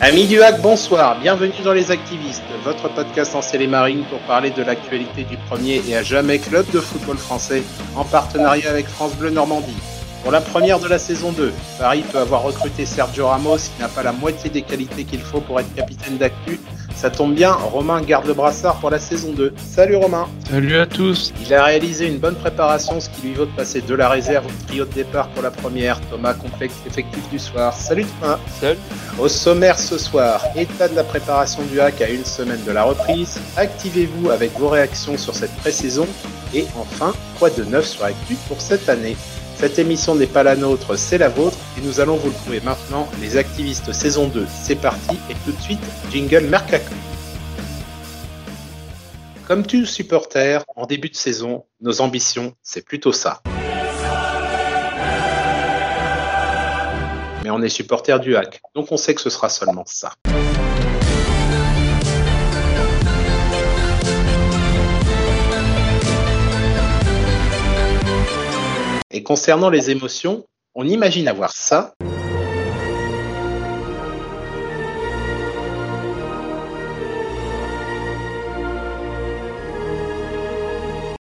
Amis du hack, bonsoir, bienvenue dans Les Activistes, votre podcast en marine pour parler de l'actualité du premier et à jamais club de football français en partenariat avec France Bleu Normandie. Pour la première de la saison 2, Paris peut avoir recruté Sergio Ramos qui n'a pas la moitié des qualités qu'il faut pour être capitaine d'actu. Ça tombe bien, Romain garde le brassard pour la saison 2. Salut Romain Salut à tous Il a réalisé une bonne préparation, ce qui lui vaut de passer de la réserve au trio de départ pour la première. Thomas complexe effectif du soir. Salut Thomas Salut Au sommaire ce soir, état de la préparation du hack à une semaine de la reprise. Activez-vous avec vos réactions sur cette pré-saison. Et enfin, quoi de neuf sur Actu pour cette année? Cette émission n'est pas la nôtre, c'est la vôtre et nous allons vous le prouver maintenant. Les activistes saison 2, c'est parti et tout de suite, jingle Mercato. Comme tu supporter, en début de saison, nos ambitions, c'est plutôt ça. Mais on est supporter du hack, donc on sait que ce sera seulement ça. Concernant les émotions, on imagine avoir ça.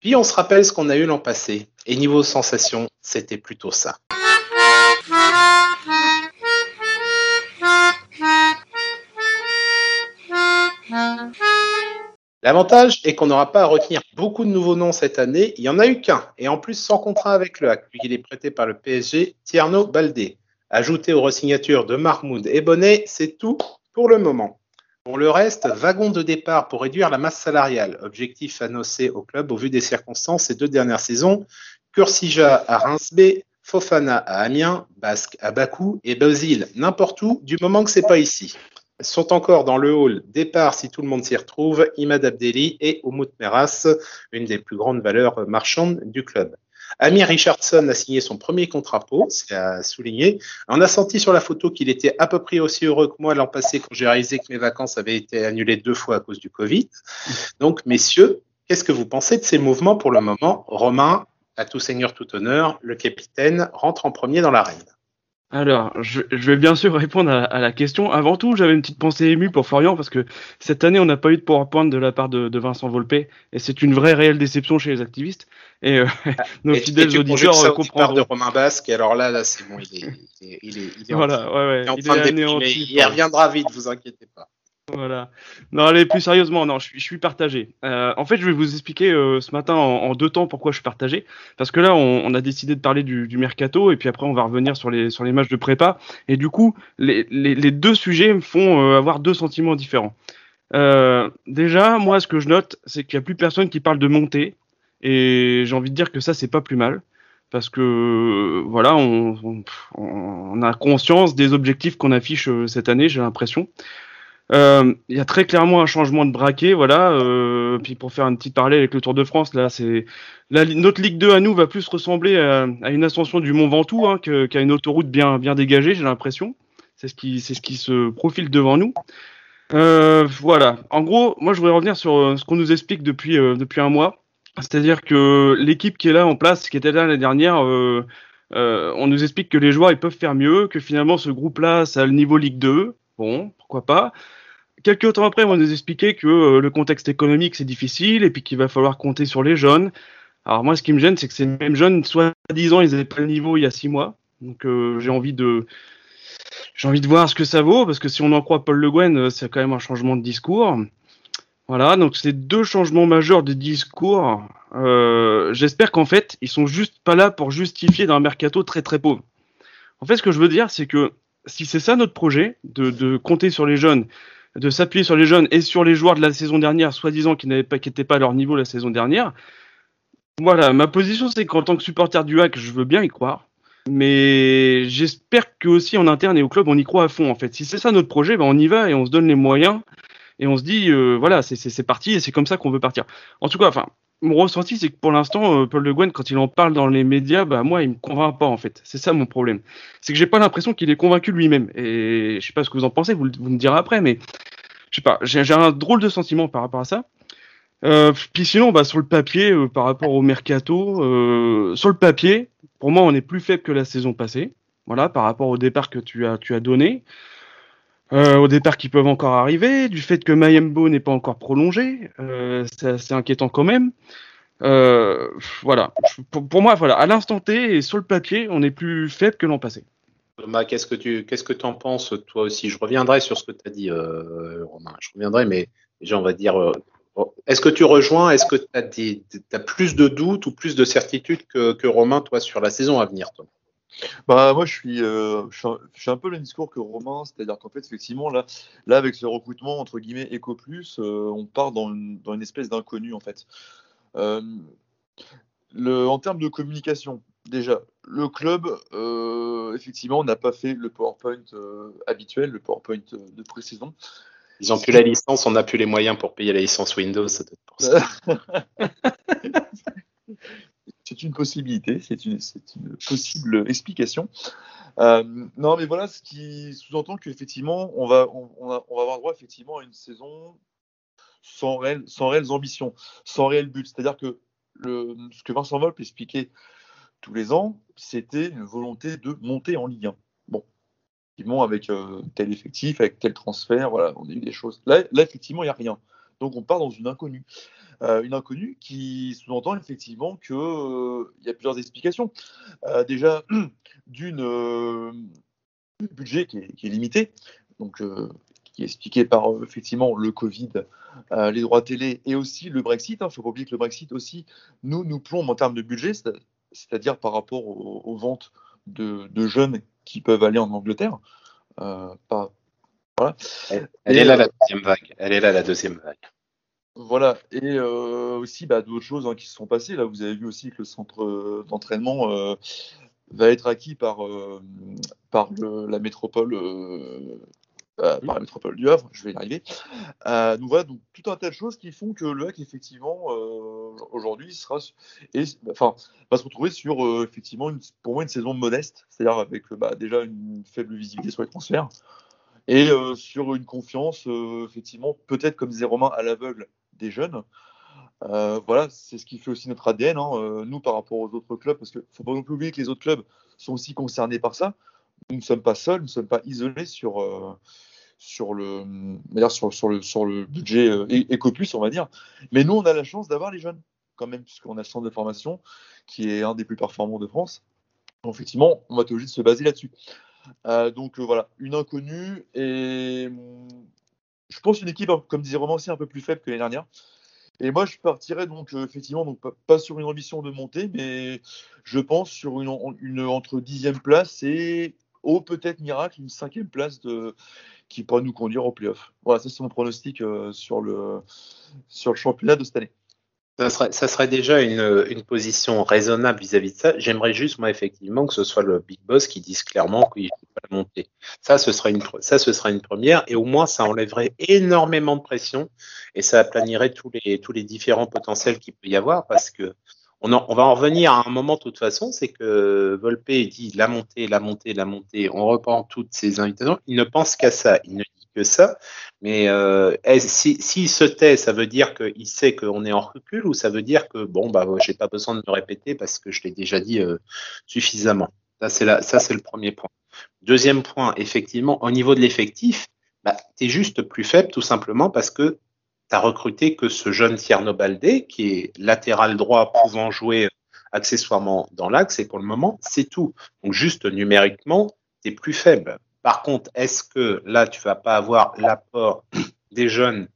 Puis on se rappelle ce qu'on a eu l'an passé. Et niveau sensation, c'était plutôt ça. L'avantage est qu'on n'aura pas à retenir beaucoup de nouveaux noms cette année. Il n'y en a eu qu'un, et en plus sans contrat avec le HAC, puisqu'il est prêté par le PSG, Tierno Baldé. Ajouté aux resignatures de Mahmoud et Bonnet, c'est tout pour le moment. Pour le reste, wagon de départ pour réduire la masse salariale, objectif annoncé au club au vu des circonstances ces deux dernières saisons. Cursija à Reims Fofana à Amiens, Basque à Bakou et Basile n'importe où, du moment que c'est pas ici sont encore dans le hall départ si tout le monde s'y retrouve, Imad Abdelli et Oumout Meras, une des plus grandes valeurs marchandes du club. Amir Richardson a signé son premier contrat pro, c'est à souligner. On a senti sur la photo qu'il était à peu près aussi heureux que moi l'an passé quand j'ai réalisé que mes vacances avaient été annulées deux fois à cause du Covid. Donc, messieurs, qu'est-ce que vous pensez de ces mouvements pour le moment? Romain, à tout seigneur, tout honneur, le capitaine rentre en premier dans l'arène. Alors, je, vais bien sûr répondre à, la question. Avant tout, j'avais une petite pensée émue pour Florian parce que cette année, on n'a pas eu de PowerPoint de la part de, Vincent Volpe et c'est une vraie réelle déception chez les activistes. Et euh, nos fidèles auditeurs euh, comprendront. de Romain Basque, et alors là, là, c'est bon, il est, il est, il est, il est voilà, en, ouais, ouais, il est en train de Il reviendra vite, vous inquiétez pas. Voilà. Non, allez, plus sérieusement, non, je suis, partagé. Euh, en fait, je vais vous expliquer euh, ce matin en, deux temps pourquoi je suis partagé. Parce que là, on, a décidé de parler du, du, mercato et puis après, on va revenir sur les, sur les matchs de prépa. Et du coup, les, les, les deux sujets me font euh, avoir deux sentiments différents. Euh, déjà, moi, ce que je note, c'est qu'il n'y a plus personne qui parle de montée. Et j'ai envie de dire que ça, c'est pas plus mal. Parce que, voilà, on, on, on a conscience des objectifs qu'on affiche cette année, j'ai l'impression. Euh, il y a très clairement un changement de braquet, voilà. Euh, puis pour faire un petit parallèle avec le Tour de France, là, c'est notre Ligue 2 à nous va plus ressembler à, une ascension du Mont Ventoux hein, qu'à une autoroute bien bien dégagée, j'ai l'impression. C'est ce qui c'est ce qui se profile devant nous. Euh, voilà. En gros, moi, je voudrais revenir sur ce qu'on nous explique depuis depuis un mois. C'est-à-dire que l'équipe qui est là en place, qui était là l'année dernière, on nous explique que les joueurs ils peuvent faire mieux, que finalement ce groupe-là, ça a le niveau Ligue 2. Bon, pourquoi pas. Quelques temps après, on va nous expliquer que euh, le contexte économique c'est difficile et puis qu'il va falloir compter sur les jeunes. Alors moi, ce qui me gêne, c'est que ces mêmes jeunes, soi-disant, ils n'avaient pas le niveau il y a six mois. Donc euh, j'ai envie de j'ai envie de voir ce que ça vaut parce que si on en croit Paul Le Guen, euh, c'est quand même un changement de discours. Voilà, donc c'est deux changements majeurs de discours. J'espère qu'en fait, ils sont juste pas là pour justifier d'un mercato très très pauvre. En fait, ce que je veux dire, c'est que si c'est ça notre projet, de, compter sur les jeunes, de s'appuyer sur les jeunes et sur les joueurs de la saison dernière, soi-disant qui pas, n'étaient pas à leur niveau la saison dernière, voilà, ma position c'est qu'en tant que supporter du hack, je veux bien y croire. Mais j'espère que aussi en interne et au club, on y croit à fond. En fait, si c'est ça notre projet, ben on y va et on se donne les moyens et on se dit, euh, voilà, c'est parti et c'est comme ça qu'on veut partir. En tout cas, enfin, mon ressenti, c'est que pour l'instant, euh, Paul Le Guen, quand il en parle dans les médias, bah moi, il me convainc pas en fait. C'est ça mon problème. C'est que j'ai pas l'impression qu'il est convaincu lui-même. Et je sais pas ce que vous en pensez, vous, me direz après, mais je sais pas. J'ai un drôle de sentiment par rapport à ça. Euh, puis sinon, bah, sur le papier, euh, par rapport au mercato, sur le papier, pour moi, on est plus faible que la saison passée. Voilà, par rapport au départ que tu as, tu as donné. Euh, au départ qui peuvent encore arriver, du fait que Mayembo n'est pas encore prolongé, euh, c'est inquiétant quand même. Euh, voilà, pour, moi, voilà, à l'instant T et sur le papier, on est plus faible que l'an passé. Thomas, qu'est-ce que tu qu'est-ce que en penses toi aussi? Je reviendrai sur ce que tu as dit, Romain. Je reviendrai, mais déjà on va dire. est-ce que tu rejoins Est-ce que tu as, plus de doutes ou plus de certitude que, que Romain, toi, sur la saison à venir, Thomas? Bah moi je suis, euh, je suis, un, peu le discours que Romain, c'est-à-dire qu'en fait effectivement là, là avec ce recrutement entre guillemets Eco Plus, euh, on part dans une, dans une espèce d'inconnu en fait. Euh, le, en termes de communication, déjà le club effectivement n'a pas fait le PowerPoint habituel, le PowerPoint de pré-saison. Ils ont plus la licence, on n'a plus les moyens pour payer la licence Windows, ça doit être pour ça. c'est une possibilité, c'est une, possible explication. Euh, non, mais voilà, ce qui sous-entend qu'effectivement, on va, avoir droit effectivement à une saison sans, réel, sans réelles ambitions, sans réel but. C'est-à-dire que ce que Vincent Volpe expliquait tous les ans, c'était une volonté de monter en Ligue 1. Bon, effectivement, avec euh, tel effectif, avec tel transfert, voilà, on a eu des choses. Là, là effectivement, il n'y a rien. Donc, on part dans une inconnue. Euh, une inconnue qui sous-entend effectivement qu'il euh, y a plusieurs explications. Euh, déjà, d'une budget qui est, limité, donc qui est expliqué par effectivement le Covid, les droits télé et aussi le Brexit. Il hein. ne faut pas oublier que le Brexit aussi nous nous plombe en termes de budget, c'est-à-dire par rapport aux, ventes de, jeunes qui peuvent aller en Angleterre. Voilà. Elle, est là la deuxième vague. Elle est là la deuxième vague. Voilà, et euh, aussi bah, d'autres choses hein, qui se sont passées. Là, vous avez vu aussi que le centre euh, d'entraînement euh, va être acquis par, par la métropole. par la métropole du Havre, je vais y arriver. donc voilà, donc tout un tas de choses qui font que le HAC, effectivement, aujourd'hui, sera, et, enfin, va se retrouver sur, effectivement, une, pour moi, une saison modeste, c'est-à-dire avec bah, déjà une faible visibilité sur les transferts, et sur une confiance, effectivement, peut-être comme disait Romain, à l'aveugle des jeunes. Euh, voilà, c'est ce qui fait aussi notre ADN, hein, euh, nous, par rapport aux autres clubs, parce qu'il ne faut pas non plus oublier que les autres clubs sont aussi concernés par ça. Nous ne sommes pas seuls, nous ne sommes pas isolés sur, euh, sur, le, sur, sur, le, sur le budget Ecopus, on va dire. Mais nous, on a la chance d'avoir les jeunes, quand même, puisqu'on a le centre de formation qui est un des plus performants de France. Donc, effectivement, on va être obligé de se baser là-dessus. Donc voilà, une inconnue et je pense une équipe, comme disait Romain aussi, un peu plus faible que l'année dernière. Et moi, je partirais donc euh, effectivement donc pas, sur une ambition de monter, mais je pense sur une, une entre dixième place et au peut-être miracle une cinquième place de, qui pourrait nous conduire au playoff. Voilà, ça c'est mon pronostic euh, sur le sur le championnat de cette année. Ça serait, déjà une, position raisonnable vis-à-vis de ça. J'aimerais juste, moi, effectivement, que ce soit le Big Boss qui dise clairement qu'il ne faut pas la monter. Ça, ce serait une, première. Et au moins, ça enlèverait énormément de pression et ça aplanirait tous les, différents potentiels qu'il peut y avoir parce que on, va en revenir à un moment de toute façon, c'est que Volpe dit la montée, la montée, la montée, on reprend toutes ces invitations, il ne pense qu'à ça, il ne que ça, mais euh, s'il si, se tait, ça veut dire qu'il sait qu'on est en recul ou ça veut dire que bon, bah, j'ai pas besoin de me répéter parce que je l'ai déjà dit euh, suffisamment. Ça, c'est le premier point. Deuxième point, effectivement, au niveau de l'effectif, bah, tu es juste plus faible tout simplement parce que tu as recruté que ce jeune Tierno Baldé qui est latéral droit pouvant jouer accessoirement dans l'axe et pour le moment, c'est tout. Donc juste numériquement, tu es plus faible. Par contre, est-ce que là, tu vas pas avoir l'apport des jeunes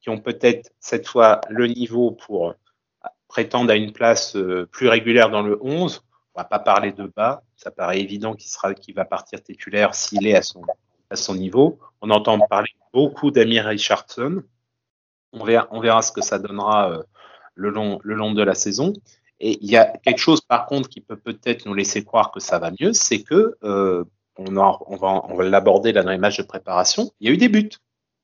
qui ont peut-être cette fois le niveau pour prétendre à une place euh, plus régulière dans le 11 On va pas parler de bas, ça paraît évident qu'il va partir titulaire s'il est à son, niveau. On entend parler beaucoup d'Amir Richardson. On verra, ce que ça donnera euh, le, long, de la saison. Et il y a quelque chose, par contre, qui peut peut-être nous laisser croire que ça va mieux, c'est que euh, on, va, l'aborder là dans les matchs de préparation, il y a eu des buts.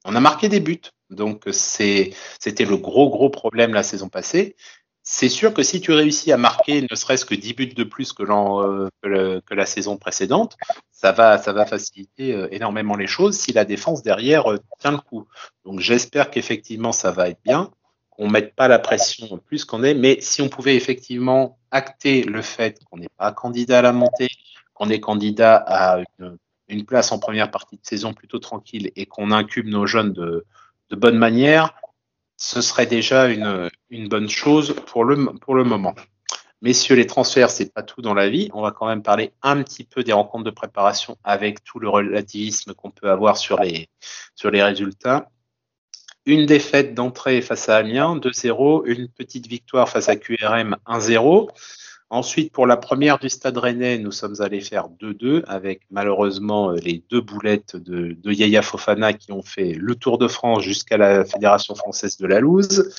On a marqué des buts. Donc c'était le gros gros problème la saison passée. C'est sûr que si tu réussis à marquer ne serait-ce que 10 buts de plus que, euh, que, la saison précédente, ça va, ça va faciliter euh, énormément les choses si la défense derrière euh, tient le coup. Donc j'espère qu'effectivement ça va être bien, qu'on ne mette pas la pression plus qu'on est, mais si on pouvait effectivement acter le fait qu'on n'est pas candidat à la montée, on est candidat à une, place en première partie de saison plutôt tranquille et qu'on incube nos jeunes de, bonne manière, ce serait déjà une, bonne chose pour le, pour le moment. Messieurs, les transferts, c'est pas tout dans la vie. On va quand même parler un petit peu des rencontres de préparation avec tout le relativisme qu'on peut avoir sur les résultats. Une défaite d'entrée face à Amiens, 2-0. Une petite victoire face à QRM, 1-0. Ensuite, pour la première du Stade Rennais, nous sommes allés faire 2-2 avec malheureusement euh, les deux boulettes de, Yaya Fofana qui ont fait le Tour de France jusqu'à la Fédération française de la loose.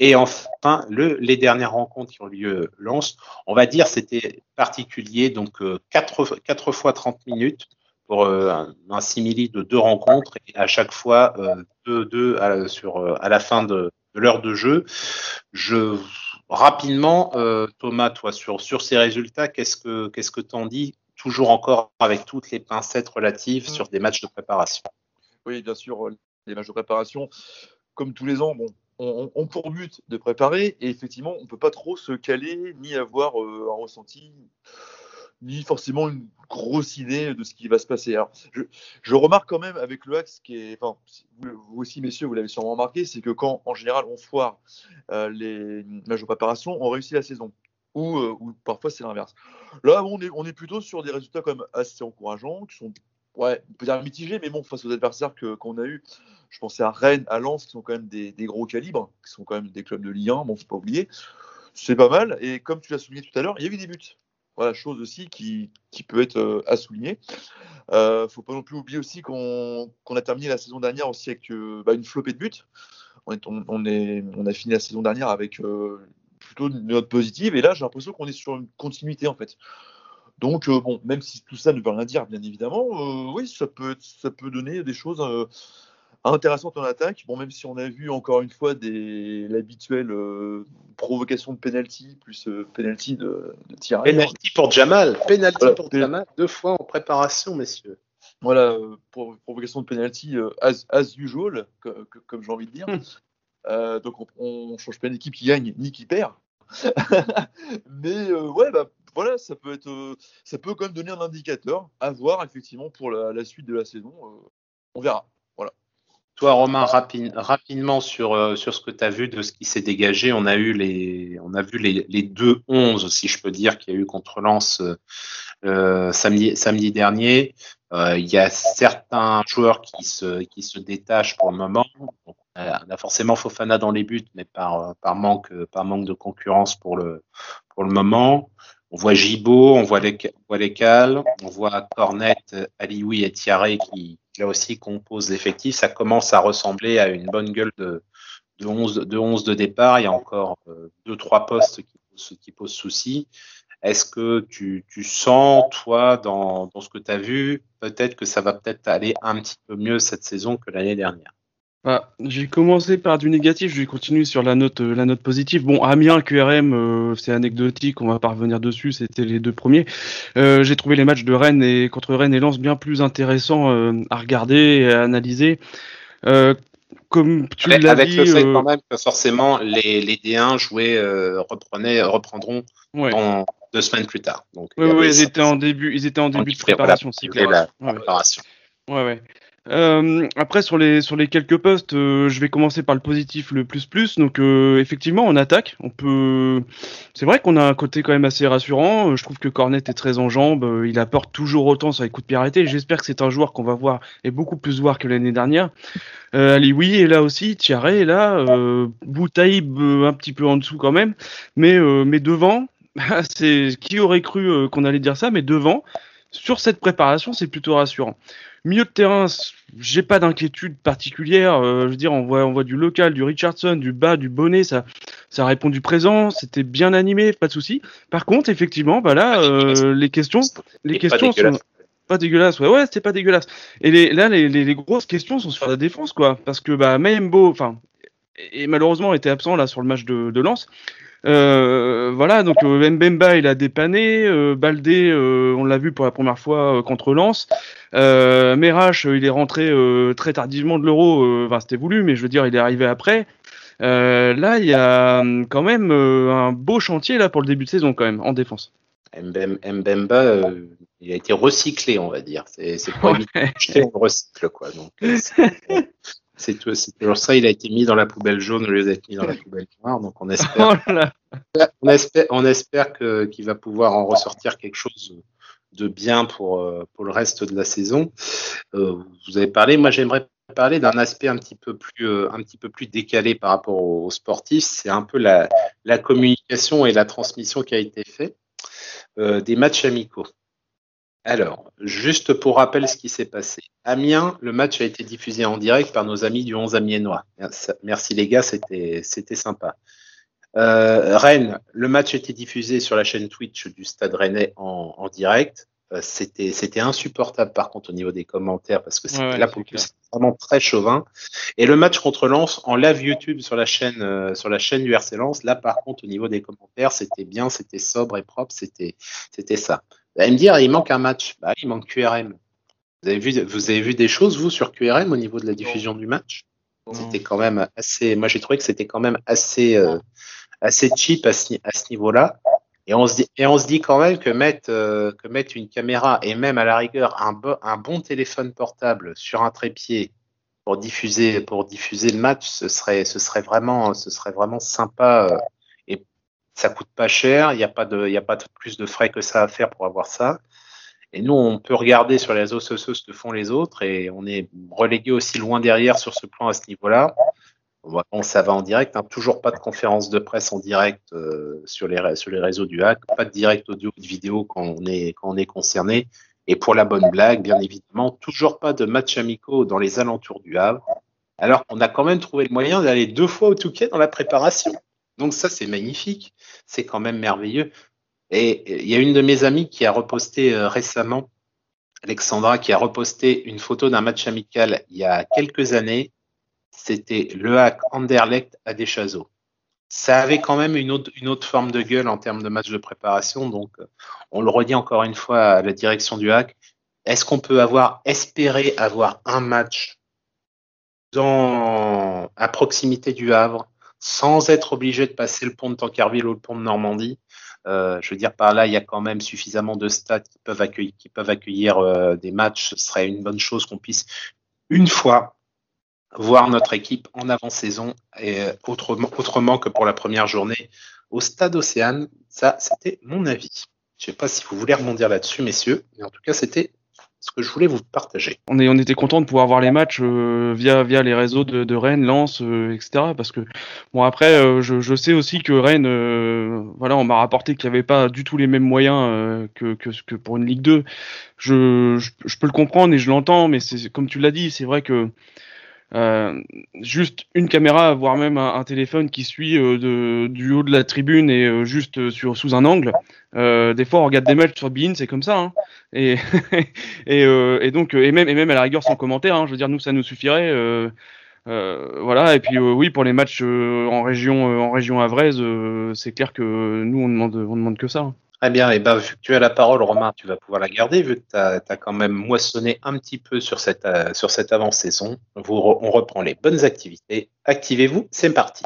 Et enfin, le, les dernières rencontres qui ont lieu Lens, on va dire c'était particulier, donc 4, euh, 4 fois 30 minutes pour euh, un, simili de deux rencontres et à chaque fois 2-2 à, la fin de, de l'heure de jeu. Je Rapidement, euh, Thomas, toi, sur, ces résultats, qu'est-ce que qu'est-ce que t'en dis Toujours encore avec toutes les pincettes relatives sur des matchs de préparation? Oui, bien sûr, les matchs de préparation, comme tous les ans, bon, ont, on pour but de préparer et effectivement, on ne peut pas trop se caler ni avoir euh, un ressenti ni forcément une grosse idée de ce qui va se passer. Alors, je, remarque quand même avec le axe qui est, vous, aussi messieurs, vous l'avez sûrement remarqué, c'est que quand en général on foire euh, les matchs de préparation, on réussit la saison. Ou, euh, parfois c'est l'inverse. Là, on est, plutôt sur des résultats quand même assez encourageants, qui sont, ouais, peut dire mitigés, mais bon, face aux adversaires qu'on a eu, je pensais à Rennes, à Lens, qui sont quand même des, des, gros calibres, qui sont quand même des clubs de Ligue 1, bon, faut pas oublier. C'est pas mal. Et comme tu l'as souligné tout à l'heure, il y a eu des buts. Voilà, chose aussi qui, qui peut être euh, à souligner. Euh, faut pas non plus oublier aussi qu'on qu a terminé la saison dernière aussi avec euh, bah, une flopée de buts. On, est, on, est, on, a fini la saison dernière avec plutôt une note positive et là j'ai l'impression qu'on est sur une continuité en fait. Donc bon, même si tout ça ne veut rien dire bien évidemment, oui ça peut, ça peut donner des choses intéressante en attaque. Bon, même si on a vu encore une fois l'habituelle euh, provocation de penalty plus euh, penalty de, de Thierry. Penalty pour Jamal, penalty voilà, pour Jamal, deux fois en préparation, messieurs. Voilà, euh, pour, provocation de penalty euh, as, as, usual, comme, comme j'ai envie de dire. Mmh. donc on, ne change pas une équipe qui gagne ni qui perd. Mais ouais, bah, voilà, ça peut être, ça peut quand même donner un indicateur à voir effectivement pour la, la suite de la saison. on verra. Toi, Romain, rapi rapidement sur, euh, sur ce que tu as vu de ce qui s'est dégagé. On a eu les, on a vu les, les deux 11, si je peux dire, qu'il y a eu contre Lens euh, samedi, samedi dernier. Euh, il y a certains joueurs qui se, qui se détachent pour le moment. On a forcément Fofana dans les buts, mais par, par, manque, par manque de concurrence pour le, pour le moment. On voit Gibaud, on voit les, on voit on voit Cornet, Alioui et Thierry qui, là aussi compose l'effectif, ça commence à ressembler à une bonne gueule de, de, 11, de 11 de départ. Il y a encore euh, deux, trois postes qui, qui posent souci. Est-ce que tu, tu, sens, toi, dans, dans ce que tu as vu, peut-être que ça va peut-être aller un petit peu mieux cette saison que l'année dernière? Bah, j'ai commencé par du négatif, je vais continuer sur la note, la note positive. Bon, Amiens, QRM, euh, c'est anecdotique, on va pas revenir dessus, c'était les deux premiers. Euh, j'ai trouvé les matchs de Rennes et contre Rennes et Lens bien plus intéressants euh, à regarder et à analyser. Euh, comme tu l'as dit, avec le fait quand même que forcément les, les D1 jouaient, reprenaient, reprendront ouais. dans deux semaines plus tard. Donc, oui, ils étaient en début, ils étaient en début de préparation, c'est clair. Ouais, ouais. Euh, après sur les sur les quelques postes, euh, je vais commencer par le positif le plus plus. Donc euh, effectivement on attaque, on peut. C'est vrai qu'on a un côté quand même assez rassurant. Je trouve que Cornet est très en jambes, il apporte toujours autant sur les coups de pied. J'espère que c'est un joueur qu'on va voir et beaucoup plus voir que l'année dernière. Euh, oui est là aussi, Thierry est là, euh, Boutaïb un petit peu en dessous quand même, mais mais devant, c'est qui aurait cru qu'on allait dire ça, mais devant sur cette préparation c'est plutôt rassurant. Milieu de terrain, j'ai pas d'inquiétude particulière. Euh, je veux dire, on voit, on voit du local, du Richardson, du bas, du bonnet, ça, ça répond du présent. C'était bien animé, pas de souci. Par contre, effectivement, bah là, euh, les questions, les questions sont pas dégueulasses. Ouais, ouais, c'était pas dégueulasse. Et les, là, les, les, les, grosses questions sont sur la défense, quoi, parce que bah Mayembo, enfin, et malheureusement était absent là sur le match de, de Lens. Euh, voilà, donc euh, Mbemba il a dépanné, euh, Baldé euh, on l'a vu pour la première fois contre Lens, euh, Merache il est rentré très tardivement de l'Euro, enfin c'était voulu, mais je veux dire il est arrivé après. là il y a quand même un beau chantier là pour le début de saison quand même en défense. Mbemba il a été recyclé, on va dire. C'est pas ouais. on recycle, quoi. Donc, c'est toujours ça. Il a été mis dans la poubelle jaune au lieu d'être mis dans la poubelle noire. Donc, on espère, oh on espère, on espère qu'il va pouvoir en ressortir quelque chose de bien pour, pour le reste de la saison. Euh, vous avez parlé, moi j'aimerais parler d'un aspect un petit peu plus, euh, un petit peu plus décalé par rapport aux, sportifs. C'est un peu la, la, communication et la transmission qui a été faite euh, des matchs amicaux. Alors, juste pour rappel ce qui s'est passé. Amiens, le match a été diffusé en direct par nos amis du 11 Amiénois. Merci les gars, c'était sympa. Euh, Rennes, le match a été diffusé sur la chaîne Twitch du Stade Rennais en, en direct. Euh, c'était c'était insupportable par contre au niveau des commentaires parce que c'était là pour vraiment très chauvin. Et le match contre Lens en live YouTube sur la chaîne euh, sur la chaîne du RC Lens, là par contre au niveau des commentaires, c'était bien, c'était sobre et propre, c'était c'était ça. Vous allez me dire, il manque un match. Bah, il manque QRM. Vous avez vu, vous avez vu des choses, vous, sur QRM au niveau de la diffusion du match? C'était quand même assez. Moi, j'ai trouvé que c'était quand même assez, euh, assez cheap à ce, à ce niveau-là. Et on, se dit, et on se dit quand même que mettre, euh, que mettre une caméra et même à la rigueur un, bo un bon téléphone portable sur un trépied pour diffuser, pour diffuser le match, ce serait, ce serait vraiment, ce serait vraiment sympa. Euh, ça coûte pas cher, il n'y a pas de, y a pas plus de frais que ça à faire pour avoir ça. Et nous, on peut regarder sur les réseaux sociaux ce que font les autres et on est relégué aussi loin derrière sur ce plan à ce niveau-là. Bon, ça va en direct, hein. toujours pas de conférence de presse en direct euh, sur, les, sur les réseaux du hack, pas de direct audio ou de vidéo quand on est, quand on est concerné. Et pour la bonne blague, bien évidemment, toujours pas de match amicaux dans les alentours du Havre, alors qu'on a quand même trouvé le moyen d'aller deux fois au Touquet dans la préparation. Donc ça, c'est magnifique, c'est quand même merveilleux. Et il y a une de mes amies qui a reposté euh, récemment, Alexandra, qui a reposté une photo d'un match amical il y a quelques années. C'était le hack Anderlecht à Deschazos. Ça avait quand même une autre, forme de gueule en termes de match de préparation. Donc, on le redit encore une fois à la direction du hack. Est-ce qu'on peut avoir espéré avoir un match à proximité du Havre? Sans être obligé de passer le pont de Tankerville ou le pont de Normandie. Euh, je veux dire, par là, il y a quand même suffisamment de stades qui peuvent accueillir, qui peuvent accueillir euh, des matchs. Ce serait une bonne chose qu'on puisse une fois voir notre équipe en avant-saison et euh, autrement, autrement que pour la première journée au stade Océane. Ça, c'était mon avis. Je ne sais pas si vous voulez rebondir là-dessus, messieurs, mais en tout cas, c'était ce que je voulais vous partager. On, est, on était content de pouvoir voir les matchs euh, via, via les réseaux de, Rennes, Lens, euh, etc. Parce que, bon, après, euh, je, je, sais aussi que Rennes, voilà, on m'a rapporté qu'il n'y avait pas du tout les mêmes moyens que, que, pour une Ligue 2. Je, je, je peux le comprendre et je l'entends, mais comme tu l'as dit, c'est vrai que euh, juste une caméra, voire même un, un téléphone qui suit euh, de, du haut de la tribune et euh, juste sur, sous un angle. des fois, on regarde des matchs sur Bein, c'est comme ça. Hein. Et, et, et, donc, et même, et même à la rigueur sans commentaire. Hein, je veux dire, nous, ça nous suffirait. voilà. Et puis, oui, pour les matchs en région, en région avraise, c'est clair que nous, on demande, on demande que ça. Hein. Très bien, et ben, vu que tu as la parole, Romain, tu vas pouvoir la garder, vu que tu as, quand même moissonné un petit peu sur cette, euh, avant-saison. On reprend les bonnes activités. Activez-vous, c'est parti.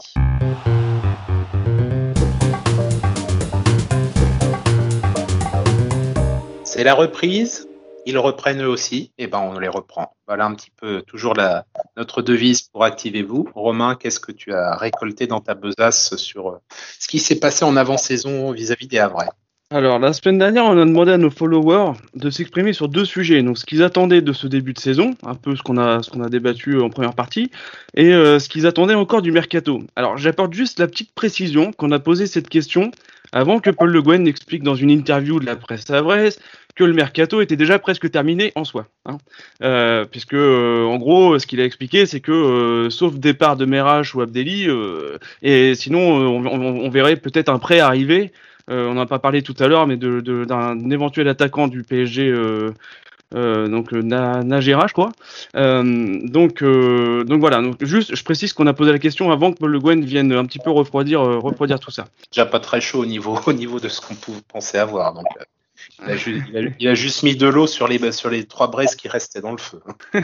C'est la reprise. Ils reprennent eux aussi, et ben on les reprend. Voilà un petit peu toujours la, notre devise pour activez-vous. Romain, qu'est-ce que tu as récolté dans ta besace sur euh, ce qui s'est passé en avant-saison vis-à-vis des Havrais? Alors, la semaine dernière, on a demandé à nos followers de s'exprimer sur deux sujets. Donc, ce qu'ils attendaient de ce début de saison, un peu ce qu'on a, ce qu'on a débattu en première partie, et euh, ce qu'ils attendaient encore du mercato. Alors, j'apporte juste la petite précision qu'on a posé cette question avant que Paul Le Guen n'explique dans une interview de la presse Savraise que le mercato était déjà presque terminé en soi. Hein. Euh, puisque, euh, en gros, ce qu'il a expliqué, c'est que, euh, sauf départ de Merach ou Abdelli, euh, et sinon, on, on, on verrait peut-être un prêt arriver euh, on n'en a pas parlé tout à l'heure, mais d'un éventuel attaquant du PSG. Euh, euh, donc Nagera, je crois. donc, voilà. Juste, je précise qu'on a posé la question avant que Le Guen vienne un petit peu refroidir, refroidir tout ça. Déjà pas très chaud au niveau, au niveau de ce qu'on pouvait penser avoir. Il a, juste mis de l'eau sur les, sur les trois braises qui restaient dans le feu.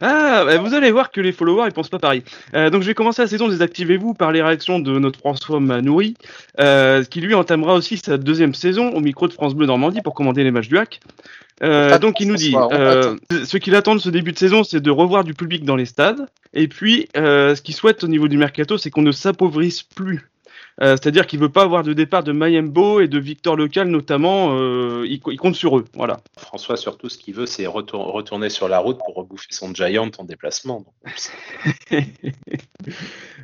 ah, bah, vous allez voir que les followers ils pensent pas pareil. Euh, donc je vais commencer la saison Désactivez-vous par les réactions de notre François Manoury, euh, qui lui entamera aussi sa deuxième saison au micro de France Bleu Normandie pour commander les matchs du hack. Euh, donc il nous dit, ce qu'il attend de ce début de saison, c'est de revoir du public dans les stades. Et puis, ce qu'il souhaite au niveau du mercato, c'est qu'on ne s'appauvrisse plus euh, c'est-à-dire qu'il veut pas avoir de départ de Mayembo et de Victor Local notamment. Euh, il, compte sur eux, voilà. François surtout ce qu'il veut, c'est retourner sur la route pour rebouffer son Giant en déplacement. et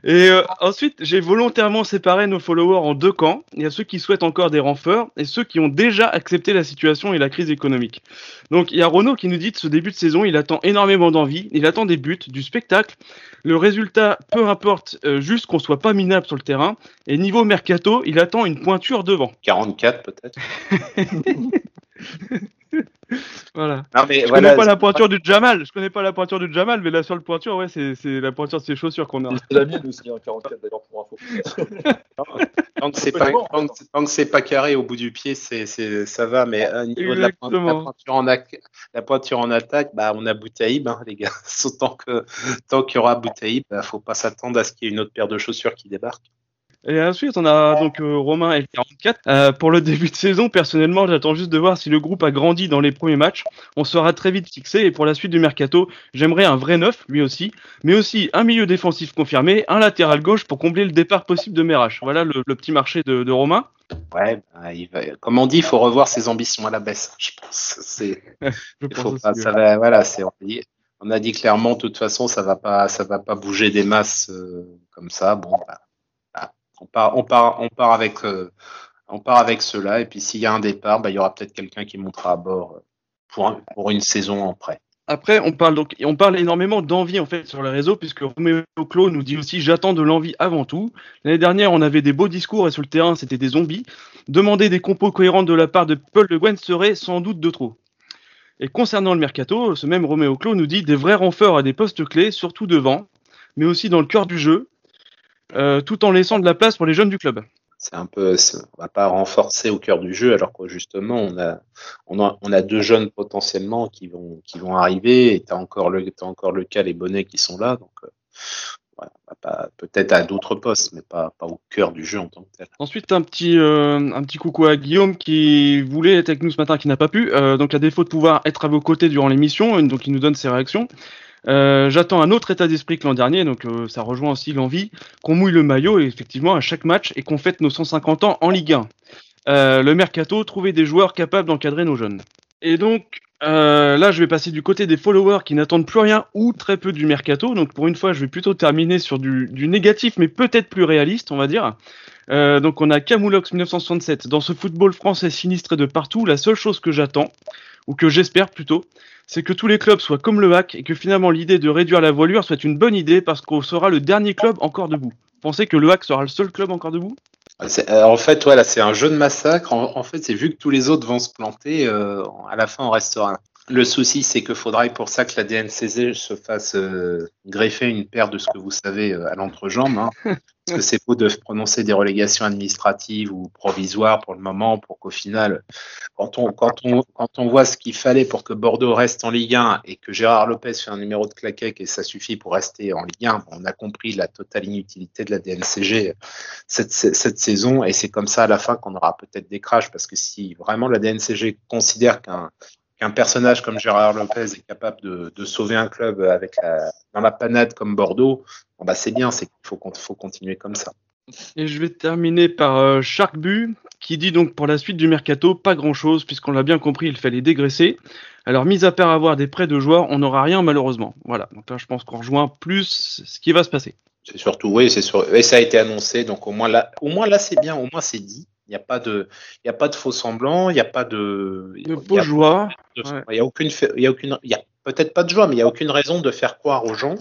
euh, ensuite, j'ai volontairement séparé nos followers en deux camps. Il y a ceux qui souhaitent encore des renforts et ceux qui ont déjà accepté la situation et la crise économique. Donc il y a Renaud qui nous dit que ce début de saison, il attend énormément d'envie, il attend des buts, du spectacle. Le résultat, peu importe, juste qu'on soit pas minable sur le terrain. Et niveau mercato, il attend une pointure devant. 44 peut-être. voilà. Non, mais je connais pas la pointure du Jamal. Je connais pas la pointure du Jamal, mais la seule pointure, ouais, c'est, la pointure de ses chaussures qu'on a. C'est la mienne aussi, hein, 44 d'ailleurs pour info. tant que c'est pas, tant que c'est pas carré au bout du pied, c'est, ça va. Mais au niveau de la, pointure en la pointure en attaque, bah on a Boutaïb, hein, les gars. tant que tant qu'il y aura Boutaïb, bah, faut pas s'attendre à ce qu'il y ait une autre paire de chaussures qui débarque. Et ensuite, on a donc euh, Romain et 44. Euh, pour le début de saison, personnellement, j'attends juste de voir si le groupe a grandi dans les premiers matchs. On sera très vite fixé. Et pour la suite du mercato, j'aimerais un vrai neuf, lui aussi, mais aussi un milieu défensif confirmé, un latéral gauche pour combler le départ possible de Merach. Voilà le, petit marché de, Romain. Ouais, bah, il va, comme on dit, il faut revoir ses ambitions à la baisse. Je pense. C'est, ça va, voilà, c'est. On a dit clairement, de toute façon, ça va pas, ça va pas bouger des masses euh, comme ça. Bon, bah, on part, avec, euh, on cela. Et puis s'il y a un départ, bah, il y aura peut-être quelqu'un qui montera à bord euh, pour, une saison en prêt. Après, on parle donc, on parle énormément d'envie en fait sur les réseaux, puisque Roméo Clos nous dit aussi j'attends de l'envie avant tout. L'année dernière, on avait des beaux discours et sur le terrain, c'était des zombies. Demander des compos cohérents de la part de Paul Le Guen serait sans doute de trop. Et concernant le mercato, ce même Roméo Clos nous dit des vrais renforts à des postes clés, surtout devant, mais aussi dans le cœur du jeu, euh, tout en laissant de la place pour les jeunes du club. C'est un peu, on va pas renforcer au cœur du jeu, alors que justement on a, on a, on a deux jeunes potentiellement qui vont, qui vont arriver. Et t'as encore le, as encore le cas les bonnets qui sont là, donc. Euh, peut-être à d'autres postes, mais pas, pas, au cœur du jeu en tant que tel. Ensuite, un petit, euh, un petit coucou à Guillaume qui voulait être avec nous ce matin, qui n'a pas pu. donc, à défaut de pouvoir être à vos côtés durant l'émission, donc il nous donne ses réactions. Euh, j'attends un autre état d'esprit que l'an dernier, donc euh, ça rejoint aussi l'envie qu'on mouille le maillot effectivement à chaque match et qu'on fête nos 150 ans en Ligue 1. Euh, le mercato, trouver des joueurs capables d'encadrer nos jeunes. Et donc là, je vais passer du côté des followers qui n'attendent plus rien ou très peu du mercato. Donc pour une fois, je vais plutôt terminer sur du négatif, mais peut-être plus réaliste, on va dire. Donc on a Camoulox 1967. Dans ce football français sinistré de partout, la seule chose que j'attends, ou que j'espère plutôt, c'est que tous les clubs soient comme le hack et que finalement l'idée de réduire la voilure soit une bonne idée parce qu'on sera le dernier club encore debout. Pensez que le hack sera le seul club encore debout? Euh, en fait, voilà, c'est un jeu de massacre. En, fait, c'est vu que tous les autres vont se planter, euh, à la fin, on restera. Le souci, c'est qu'il faudra pour ça que la DNCG se fasse euh, greffer une paire de ce que vous savez à l'entrejambe. Hein. Parce que c'est beau de prononcer des relégations administratives ou provisoires pour le moment, pour qu'au final, quand on, quand, on, quand on voit ce qu'il fallait pour que Bordeaux reste en Ligue 1 et que Gérard Lopez fait un numéro de claquette et ça suffit pour rester en Ligue 1, on a compris la totale inutilité de la DNCG cette, cette saison et c'est comme ça à la fin qu'on aura peut-être des crashs parce que si vraiment la DNCG considère qu'un qu'un personnage comme Gérard Lopez est capable de, de sauver un club avec la, dans la panade comme Bordeaux, bon bah c'est bien, c'est qu'il faut, faut continuer comme ça. Et je vais terminer par euh, Sharkbu, qui dit donc pour la suite du mercato, pas grand chose, puisqu'on l'a bien compris, il fallait dégraisser. Alors, mis à part avoir des prêts de joueurs, on n'aura rien malheureusement. Voilà, donc là, je pense qu'on rejoint plus ce qui va se passer. C'est surtout, oui, c'est sûr. Et ça a été annoncé, donc au moins là, au moins là, c'est bien, au moins c'est dit. Il n'y a pas de, il y a pas de faux semblants, il n'y a pas de. De beaux joie. Il n'y a aucune, il y a aucune, il y a peut-être pas de joie, mais il n'y a aucune raison de faire croire aux gens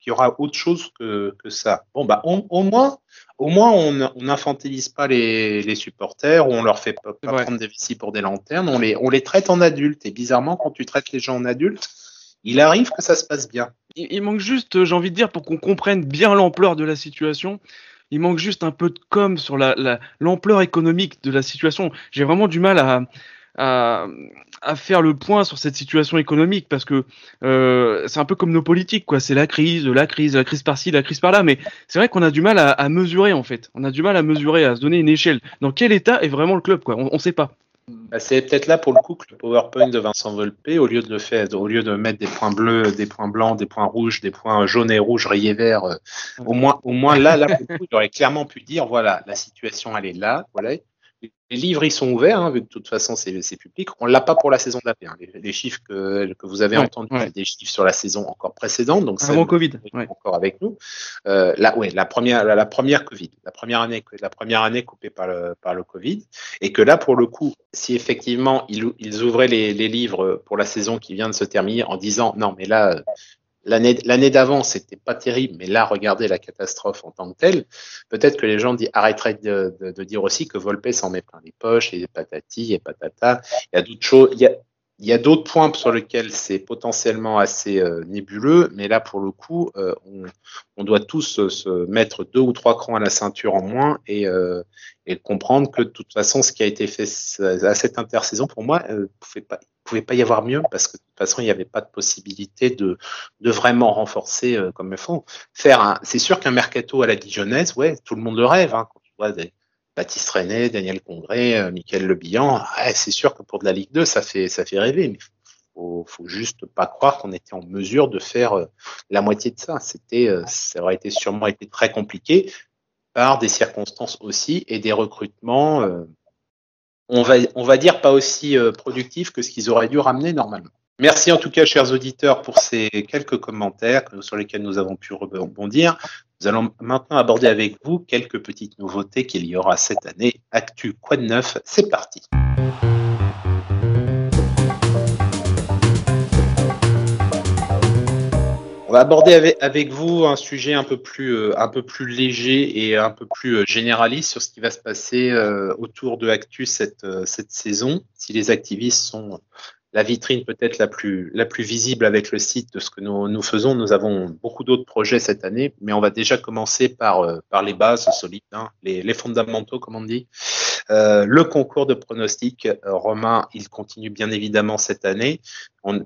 qu'il y aura autre chose que, que ça. Bon, bah, au moins, au moins, on n'infantilise pas les, les, supporters, ou on leur fait pas, prendre des vessies pour des lanternes, on les, on les traite en adultes. Et bizarrement, quand tu traites les gens en adultes, il arrive que ça se passe bien. Il, manque juste, j'ai envie de dire, pour qu'on comprenne bien l'ampleur de la situation, il manque juste un peu de com sur l'ampleur la, l'ampleur économique de la situation. J'ai vraiment du mal à, faire le point sur cette situation économique parce que euh, c'est un peu comme nos politiques, quoi. C'est la crise, la crise, la crise par-ci, la crise par-là. Mais c'est vrai qu'on a du mal à, à, mesurer en fait. On a du mal à mesurer, à se donner une échelle. Dans quel état est vraiment le club, quoi? On ne sait pas. Bah, c'est peut-être là pour le coup que le PowerPoint de Vincent Volpe, au lieu de le faire, au lieu de mettre des points bleus, des points blancs, des points rouges, des points jaunes et rouges, rayés verts, euh, au moins, au moins là, là, pour le coup, il aurait clairement pu dire voilà, la situation elle est là, voilà, les livres, ils sont ouverts, hein, vu que de toute façon, c'est public. On l'a pas pour la saison d'après. Hein. Les, les, chiffres que, que vous avez entendus, c'est des chiffres sur la saison encore précédente. Donc, Avant Covid. Ouais. Encore avec nous. Euh, là, ouais, la première, la, la, première Covid. La première année, la première année coupée par le, par le Covid. Et que là, pour le coup, si effectivement, ils, ils ouvraient les, les livres pour la saison qui vient de se terminer en disant, non, mais là, L'année, d'avant, c'était pas terrible, mais là, regardez la catastrophe en tant que telle. Peut-être que les gens arrêteraient de, de, de, dire aussi que Volpe s'en met plein les poches et patati et patata. Il y a d'autres choses. Il y a, a d'autres points sur lesquels c'est potentiellement assez euh, nébuleux, mais là, pour le coup, euh, on, on, doit tous euh, se mettre deux ou trois crans à la ceinture en moins et, euh, et, comprendre que de toute façon, ce qui a été fait à cette intersaison, pour moi, pouvait pas, pouvait pas y avoir mieux parce que de toute façon, il n'y avait pas de possibilité de, de vraiment renforcer comme il faut. Faire un, c'est sûr qu'un mercato à la Dijonnaise, ouais, tout le monde le rêve. Hein, quand tu vois des, Baptiste René, Daniel Congré, euh, Michael ouais, c'est sûr que pour de la Ligue 2, ça fait, ça fait rêver, mais faut, faut juste pas croire qu'on était en mesure de faire euh, la moitié de ça. C'était, euh, ça aurait été sûrement été très compliqué par des circonstances aussi et des recrutements, euh, on va, on va dire pas aussi euh, productifs que ce qu'ils auraient dû ramener normalement. Merci en tout cas, chers auditeurs, pour ces quelques commentaires sur lesquels nous avons pu rebondir. Nous allons maintenant aborder avec vous quelques petites nouveautés qu'il y aura cette année. Actu quoi de neuf C'est parti. On va aborder avec, avec, vous un sujet un peu plus euh, un peu plus léger et un peu plus euh, généraliste sur ce qui va se passer euh, autour de Actu cette euh, cette saison. Si les activistes sont la vitrine peut-être la plus, la plus visible avec le site de ce que nous, nous faisons. Nous avons beaucoup d'autres projets cette année, mais on va déjà commencer par, euh, par les bases solides, hein, les, les, fondamentaux, comme on dit. Euh, le concours de pronostic, euh, Romain, il continue bien évidemment cette année.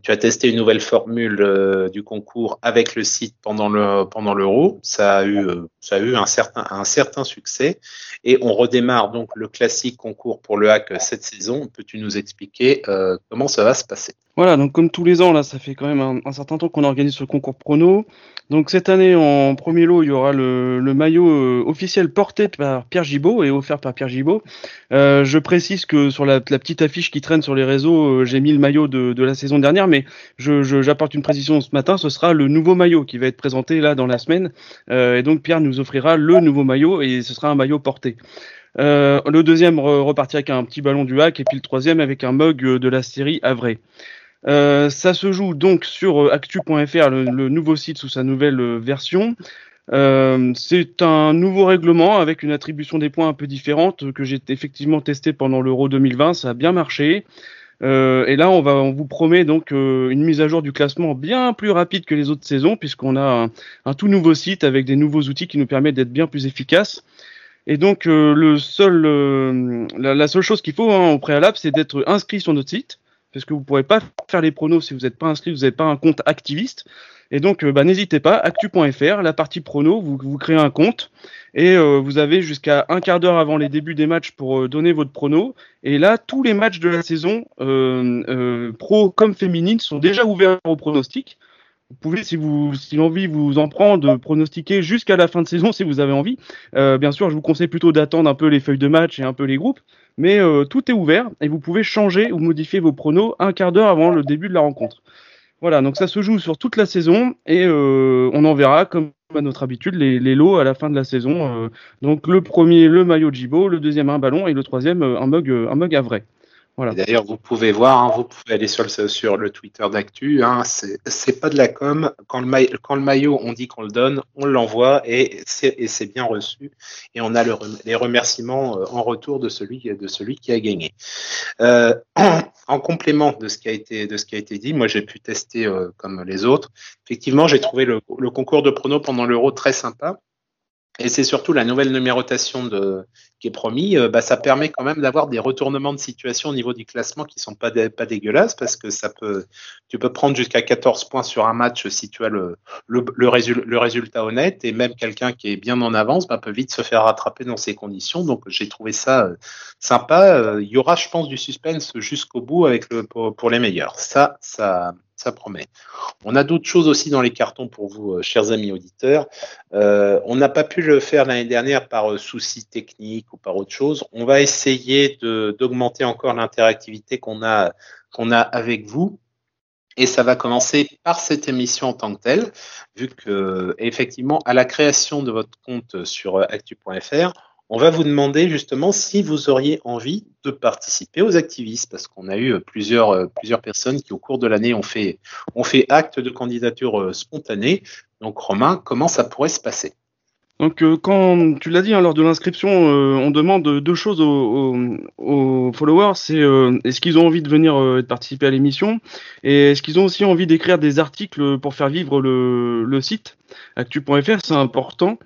Tu as testé une nouvelle formule euh, du concours avec le site pendant le l'euro. Ça a eu ça a eu un certain un certain succès et on redémarre donc le classique concours pour le hack cette saison. Peux-tu nous expliquer comment ça va se passer? Voilà, donc comme tous les ans là, ça fait quand même un, certain temps qu'on organise ce concours prono. Donc cette année en premier lot, il y aura le, maillot euh, officiel porté par Pierre Gibaud et offert par Pierre Gibaud. Euh, je précise que sur la, petite affiche qui traîne sur les réseaux, j'ai mis le maillot de, la saison dernière mais j'apporte une précision ce matin, ce sera le nouveau maillot qui va être présenté là dans la semaine. Euh, et donc Pierre nous offrira le nouveau maillot et ce sera un maillot porté. Euh, le deuxième repartira avec un petit ballon du hack et puis le troisième avec un mug de la série Avray. Euh, ça se joue donc sur actu.fr, le, le, nouveau site sous sa nouvelle version. Euh, c'est un nouveau règlement avec une attribution des points un peu différente que j'ai effectivement testé pendant l'Euro 2020. Ça a bien marché. Euh, et là, on, va, on vous promet donc euh, une mise à jour du classement bien plus rapide que les autres saisons, puisqu'on a un, tout nouveau site avec des nouveaux outils qui nous permettent d'être bien plus efficaces. Et donc, euh, le seul, euh, la, la, seule chose qu'il faut hein, au préalable, c'est d'être inscrit sur notre site, parce que vous ne pourrez pas faire les pronos si vous n'êtes pas inscrit, vous n'avez pas un compte activiste. Et donc, bah, n'hésitez pas, actu.fr, la partie prono, vous, créez un compte et euh, vous avez jusqu'à un quart d'heure avant les débuts des matchs pour euh, donner votre prono. Et là, tous les matchs de la saison, euh, pro comme féminine, sont déjà ouverts au pronostic. Vous pouvez, si vous, si l'envie vous en prend, de pronostiquer jusqu'à la fin de saison si vous avez envie. bien sûr, je vous conseille plutôt d'attendre un peu les feuilles de match et un peu les groupes. Mais tout est ouvert et vous pouvez changer ou modifier vos pronos un quart d'heure avant le début de la rencontre. Voilà, donc ça se joue sur toute la saison et euh, on enverra, comme à notre habitude, les, lots à la fin de la saison. Euh, donc le premier, le maillot Jibo, le deuxième, un ballon et le troisième, un mug, un mug à vrai. D'ailleurs, vous pouvez voir, hein, vous pouvez aller sur le, Twitter d'Actu. Hein, c'est pas de la com. Quand le, maillot, on dit qu'on le donne, on l'envoie et c'est bien reçu. Et on a le, les remerciements en retour de celui, qui a gagné. Euh, en, en, complément de ce qui a été, dit, moi j'ai pu tester euh, comme les autres. Effectivement, j'ai trouvé le, le, concours de pronos pendant l'Euro très sympa. Et c'est surtout la nouvelle numérotation de, qui est promis, euh, bah, ça permet quand même d'avoir des retournements de situation au niveau du classement qui sont pas, pas dégueulasses parce que ça peut, tu peux prendre jusqu'à 14 points sur un match si tu as le, le, le, résultat honnête et même quelqu'un qui est bien en avance bah, peut vite se faire rattraper dans ces conditions. Donc j'ai trouvé ça euh, sympa. Euh, il y aura, je pense, du suspense jusqu'au bout avec le, pour, pour les meilleurs. Ça, ça, ça promet. On a d'autres choses aussi dans les cartons pour vous, euh, chers amis auditeurs. Euh, on n'a pas pu le faire l'année dernière par euh, souci technique ou par autre chose. On va essayer d'augmenter encore l'interactivité qu'on a, avec vous. Et ça va commencer par cette émission en tant que telle, vu que effectivement, à la création de votre compte sur actu.fr, on va vous demander justement si vous auriez envie de participer aux activistes, parce qu'on a eu plusieurs, euh, plusieurs personnes qui au cours de l'année ont fait, ont fait acte de candidature euh, spontanée. Donc Romain, comment ça pourrait se passer? Donc, euh, quand tu l'as dit hein, lors de l'inscription, on demande deux choses aux, followers. C'est est-ce qu'ils ont envie de venir participer à l'émission? Et est-ce qu'ils ont aussi envie d'écrire des articles pour faire vivre le site? Actu.fr. C'est important.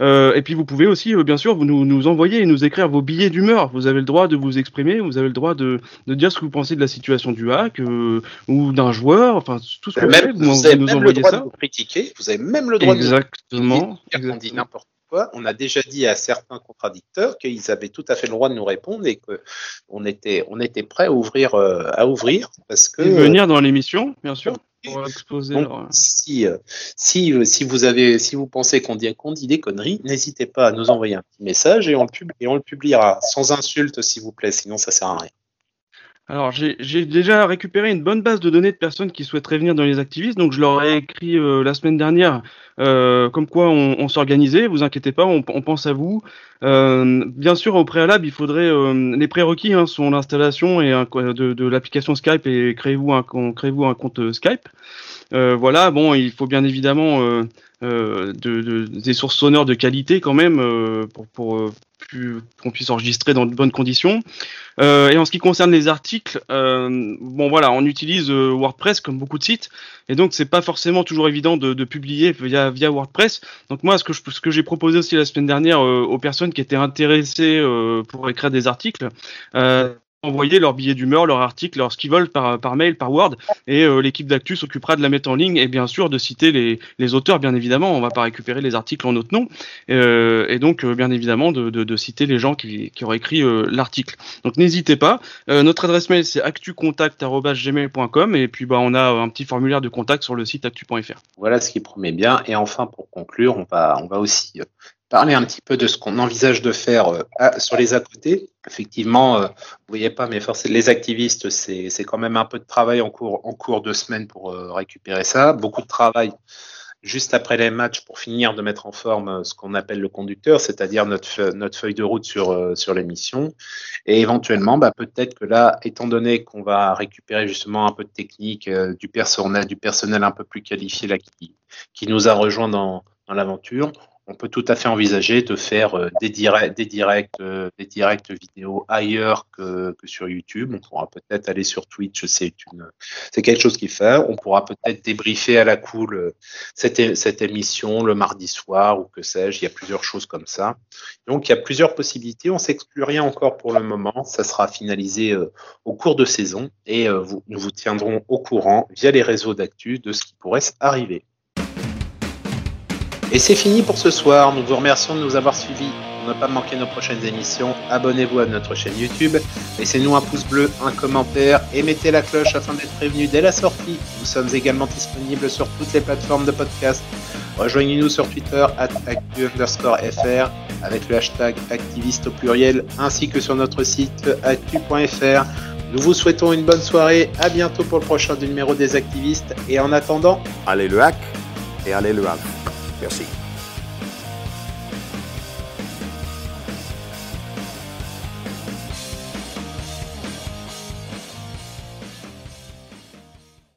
Euh, et puis vous pouvez aussi, euh, bien sûr, vous nous, nous, envoyer et nous écrire vos billets d'humeur. Vous avez le droit de vous exprimer, vous avez le droit de, de dire ce que vous pensez de la situation du hack euh, ou d'un joueur, enfin tout ce que vous, avez, vous, vous, avez nous même le droit ça. De vous critiquer, vous avez même le droit Exactement. de dire qu'on dit n'importe On a déjà dit à certains contradicteurs qu'ils avaient tout à fait le droit de nous répondre et qu'on était, on était prêt à ouvrir, à ouvrir parce que. Et venir dans l'émission, bien sûr. Donc, si, euh, si, euh, si, vous avez, si vous pensez qu'on dit, qu'on dit des conneries, n'hésitez pas à nous envoyer un petit message et on, le pub et on le publiera sans insulte, s'il vous plaît, sinon ça sert à rien. Alors j'ai déjà récupéré une bonne base de données de personnes qui souhaiteraient venir dans les activistes, donc je leur ai écrit euh, la semaine dernière euh, comme quoi on, on s'organisait, vous inquiétez pas, on, on pense à vous. Euh, bien sûr au préalable il faudrait les prérequis hein, sont l'installation et de, de l'application Skype et créez-vous un, créez-vous un compte Skype. voilà, bon il faut bien évidemment de, de, des sources sonores de qualité quand même pour, pour qu'on puisse enregistrer dans de bonnes conditions. Euh, et en ce qui concerne les articles, euh, bon voilà, on utilise euh, WordPress comme beaucoup de sites, et donc c'est pas forcément toujours évident de, de publier via, via, WordPress. Donc moi, ce que je, ce que j'ai proposé aussi la semaine dernière euh, aux personnes qui étaient intéressées euh, pour écrire des articles, envoyer leur billet d'humeur, leur article, leur ce qu'ils veulent par, par mail, par Word, et euh, l'équipe d'Actu s'occupera de la mettre en ligne et bien sûr de citer les, les auteurs, bien évidemment. On va pas récupérer les articles en notre nom, euh, et donc euh, bien évidemment de, de, de, citer les gens qui, qui auraient écrit l'article. Donc n'hésitez pas. notre adresse mail c'est actucontact@gmail.com et puis bah on a un petit formulaire de contact sur le site actu.fr. Voilà ce qui promet bien. Et enfin pour conclure, on va on va aussi parler un petit peu de ce qu'on envisage de faire euh, sur les à côté. Effectivement, euh, vous voyez pas, mais forcément, les activistes, c'est quand même un peu de travail en cours, de semaine pour euh, récupérer ça. Beaucoup de travail juste après les matchs pour finir de mettre en forme ce qu'on appelle le conducteur, c'est-à-dire notre, feuille de route sur, sur l'émission. Et éventuellement, bah, peut-être que là, étant donné qu'on va récupérer justement un peu de technique, du personnel, du personnel un peu plus qualifié là, qui, nous a rejoint dans l'aventure, on peut tout à fait envisager de faire euh, des directs, des directs, euh, vidéo ailleurs que, sur YouTube. On pourra peut-être aller sur Twitch, c'est quelque chose qui fait. On pourra peut-être débriefer à la cool euh, cette, cette émission le mardi soir ou que sais-je. Il y a plusieurs choses comme ça. Donc il y a plusieurs possibilités. On s'exclut rien encore pour le moment. Ça sera finalisé au cours de saison et nous vous tiendrons au courant via les réseaux d'actu de ce qui pourrait arriver. Et c'est fini pour ce soir. Nous vous remercions de nous avoir suivis. Pour ne pas manquer nos prochaines émissions, abonnez-vous à notre chaîne YouTube, laissez-nous un pouce bleu, un commentaire et mettez la cloche afin d'être prévenu dès la sortie. Nous sommes également disponibles sur toutes les plateformes de podcast. Rejoignez-nous sur Twitter at actu fr avec le hashtag activiste au pluriel ainsi que sur notre site actu.fr. Nous vous souhaitons une bonne soirée, à bientôt pour le prochain numéro des activistes et en attendant, allez le hack et allez le hack. Merci.